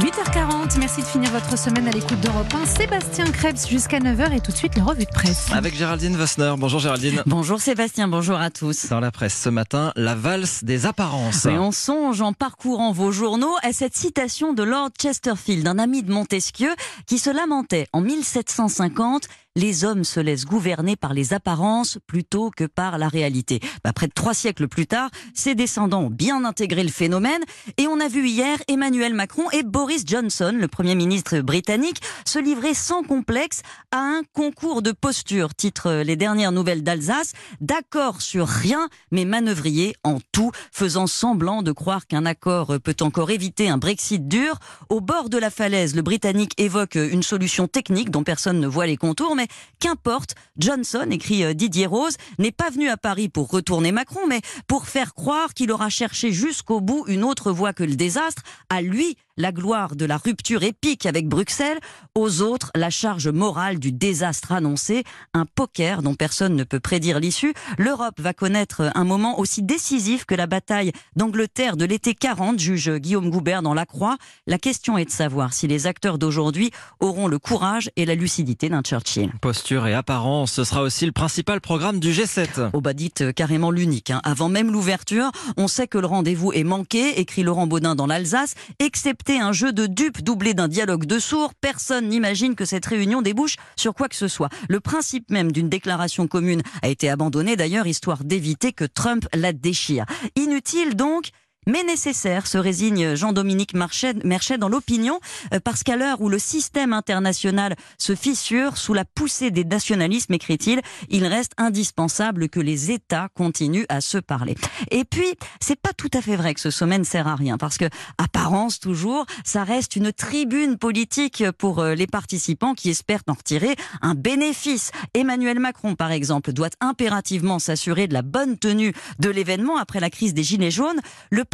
8h40, merci de finir votre semaine à l'écoute d'Europe 1. Sébastien Krebs jusqu'à 9h et tout de suite la revue de presse. Avec Géraldine Vossner. Bonjour Géraldine. Bonjour Sébastien, bonjour à tous. Dans la presse ce matin, la valse des apparences. Et on songe en parcourant vos journaux à cette citation de Lord Chesterfield, un ami de Montesquieu, qui se lamentait en 1750 les hommes se laissent gouverner par les apparences plutôt que par la réalité. Bah, près de trois siècles plus tard, ses descendants ont bien intégré le phénomène et on a vu hier Emmanuel Macron et Boris Johnson, le Premier ministre britannique, se livrer sans complexe à un concours de posture, titre les dernières nouvelles d'Alsace, d'accord sur rien, mais manœuvrier en tout, faisant semblant de croire qu'un accord peut encore éviter un Brexit dur. Au bord de la falaise, le Britannique évoque une solution technique dont personne ne voit les contours, mais qu'importe, Johnson, écrit euh, Didier Rose, n'est pas venu à Paris pour retourner Macron, mais pour faire croire qu'il aura cherché jusqu'au bout une autre voie que le désastre, à lui la gloire de la rupture épique avec Bruxelles, aux autres la charge morale du désastre annoncé, un poker dont personne ne peut prédire l'issue. L'Europe va connaître un moment aussi décisif que la bataille d'Angleterre de l'été 40, juge Guillaume Goubert dans La Croix. La question est de savoir si les acteurs d'aujourd'hui auront le courage et la lucidité d'un Churchill. Posture et apparence, ce sera aussi le principal programme du G7. Au bas dit carrément l'unique. Hein. Avant même l'ouverture, on sait que le rendez-vous est manqué, écrit Laurent Baudin dans l'Alsace, excepté un jeu de dupes doublé d'un dialogue de sourds, personne n'imagine que cette réunion débouche sur quoi que ce soit. Le principe même d'une déclaration commune a été abandonné d'ailleurs, histoire d'éviter que Trump la déchire. Inutile donc mais nécessaire, se résigne Jean-Dominique Merchet dans l'opinion, euh, parce qu'à l'heure où le système international se fissure sous la poussée des nationalismes, écrit-il, il reste indispensable que les États continuent à se parler. Et puis, c'est pas tout à fait vrai que ce sommet ne sert à rien, parce que apparence toujours, ça reste une tribune politique pour euh, les participants qui espèrent en retirer un bénéfice. Emmanuel Macron, par exemple, doit impérativement s'assurer de la bonne tenue de l'événement après la crise des Gilets jaunes.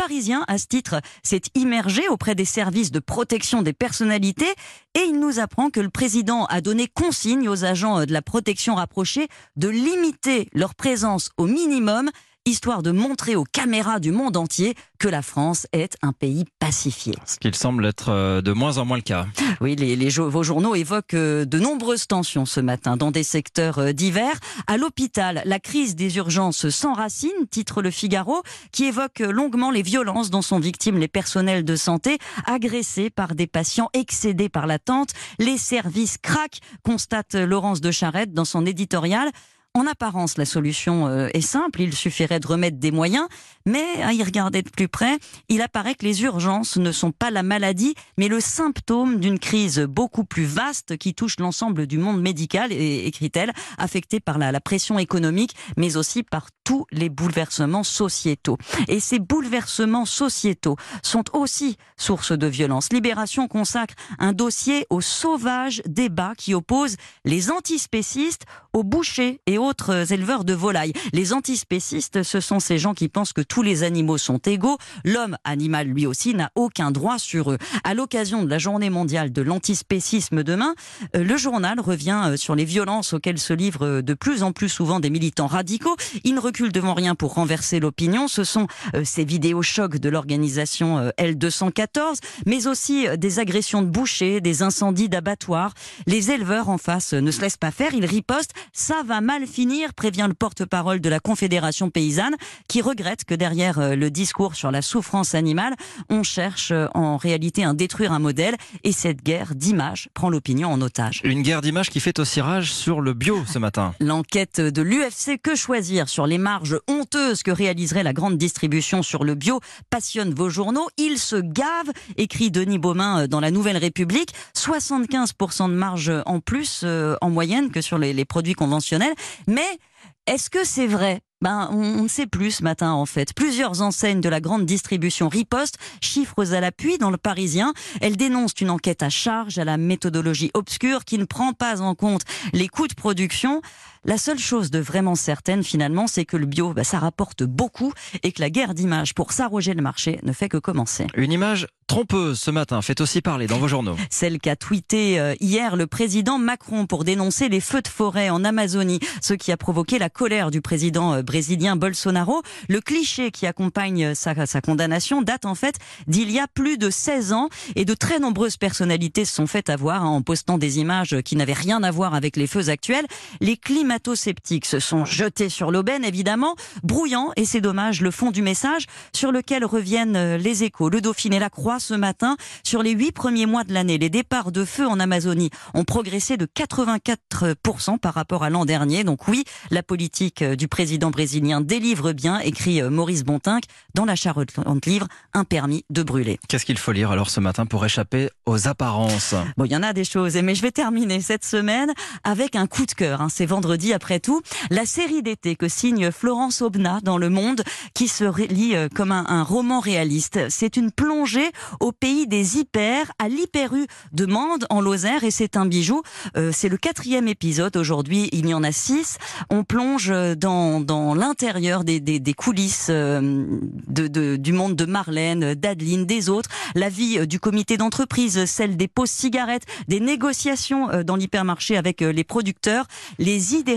Parisien, à ce titre, s'est immergé auprès des services de protection des personnalités et il nous apprend que le président a donné consigne aux agents de la protection rapprochée de limiter leur présence au minimum histoire de montrer aux caméras du monde entier que la France est un pays pacifié. Ce qu'il semble être euh, de moins en moins le cas. Oui, les, les, vos journaux évoquent euh, de nombreuses tensions ce matin dans des secteurs euh, divers. À l'hôpital, la crise des urgences s'enracine, titre Le Figaro, qui évoque longuement les violences dont sont victimes les personnels de santé, agressés par des patients excédés par l'attente. Les services craquent, constate Laurence de Charette dans son éditorial. En apparence, la solution euh, est simple, il suffirait de remettre des moyens, mais à y regarder de plus près, il apparaît que les urgences ne sont pas la maladie, mais le symptôme d'une crise beaucoup plus vaste qui touche l'ensemble du monde médical, écrit-elle, affecté par la, pression économique, mais aussi par tous les bouleversements sociétaux. Et ces bouleversements sociétaux sont aussi source de violence. Libération consacre un dossier au sauvage débat qui oppose les antispécistes aux bouchers et autres éleveurs de volailles. Les antispécistes, ce sont ces gens qui pensent que tous les animaux sont égaux. L'homme animal, lui aussi, n'a aucun droit sur eux. À l'occasion de la journée mondiale de l'antispécisme demain, euh, le journal revient euh, sur les violences auxquelles se livrent de plus en plus souvent des militants radicaux. Ils ne reculent devant rien pour renverser l'opinion. Ce sont euh, ces vidéos chocs de l'organisation L214, mais aussi des agressions de bouchers, des incendies d'abattoirs. Les éleveurs en face ne se laissent pas faire, ils ripostent. Ça va mal finir, prévient le porte-parole de la Confédération paysanne, qui regrette que derrière euh, le discours sur la souffrance animale, on cherche euh, en réalité à détruire un modèle. Et cette guerre d'image prend l'opinion en otage. Une guerre d'image qui fait aussi rage sur le bio ce matin. L'enquête de l'UFC Que choisir sur les marges honteuses que réaliserait la grande distribution sur le bio passionne vos journaux. Il se gave, écrit Denis Beaumain euh, dans la Nouvelle République. 75% de marge en plus en moyenne que sur les, les produits conventionnels. Mais est-ce que c'est vrai? Ben, on ne sait plus ce matin en fait. Plusieurs enseignes de la grande distribution riposte, chiffres à l'appui dans le Parisien. Elles dénoncent une enquête à charge à la méthodologie obscure qui ne prend pas en compte les coûts de production. La seule chose de vraiment certaine finalement, c'est que le bio, ben, ça rapporte beaucoup et que la guerre d'image pour s'arroger le marché ne fait que commencer. Une image trompeuse ce matin fait aussi parler dans vos journaux. Celle qu'a tweeté euh, hier le président Macron pour dénoncer les feux de forêt en Amazonie, ce qui a provoqué la colère du président britannique brésilien Bolsonaro. Le cliché qui accompagne sa, sa condamnation date en fait d'il y a plus de 16 ans et de très nombreuses personnalités se sont faites avoir hein, en postant des images qui n'avaient rien à voir avec les feux actuels. Les climato-sceptiques se sont jetés sur l'aubaine évidemment, brouillant et c'est dommage le fond du message sur lequel reviennent euh, les échos. Le Dauphiné la Croix ce matin sur les huit premiers mois de l'année. Les départs de feu en Amazonie ont progressé de 84% par rapport à l'an dernier. Donc oui, la politique euh, du président brésilien délivre bien, écrit euh, Maurice Bontinck dans la Charente Livre, un permis de brûler. Qu'est-ce qu'il faut lire alors ce matin pour échapper aux apparences? Bon, il y en a des choses, mais je vais terminer cette semaine avec un coup de cœur. Hein. C'est vendredi après tout. La série d'été que signe Florence Aubenas dans Le Monde, qui se lit euh, comme un, roman réaliste. C'est une plongée au pays des hyper, à l'Hyperu de Mende, en Lozère, et c'est un bijou. Euh, c'est le quatrième épisode aujourd'hui, il y en a six. On plonge dans, dans l'intérieur des, coulisses euh, du monde de Marlène, d'Adeline, des autres, la vie euh, du comité d'entreprise, celle des pauses cigarettes, des négociations euh, dans l'hypermarché avec euh, les producteurs. Les idées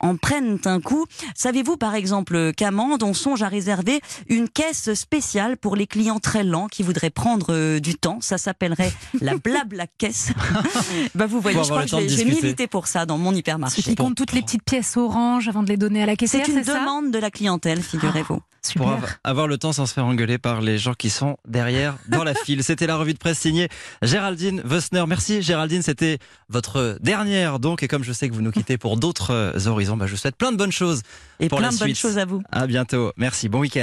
en prennent un coup. Savez-vous par exemple qu'à Mende, on songe à réserver une caisse spéciale pour les clients très lents qui voudraient prendre euh, du temps? Ça s'appellerait la blabla caisse. bah vous voyez, je crois que j'ai milité pour ça dans mon Ceux hypermarché. qui comptent toutes les petites pièces orange avant de les donner à la caissière, C'est une demande de la clientèle, figurez-vous. Pour av- avoir le temps sans se faire engueuler par les gens qui sont derrière dans la file. C'était la revue de presse signée Géraldine Wössner. Merci Géraldine, c'était votre dernière donc et comme je sais que vous nous quittez pour d'autres euh, horizons, bah, je vous souhaite plein de bonnes choses Et pour plein la de bonnes choses à vous. À bientôt. Merci. Bon week-end.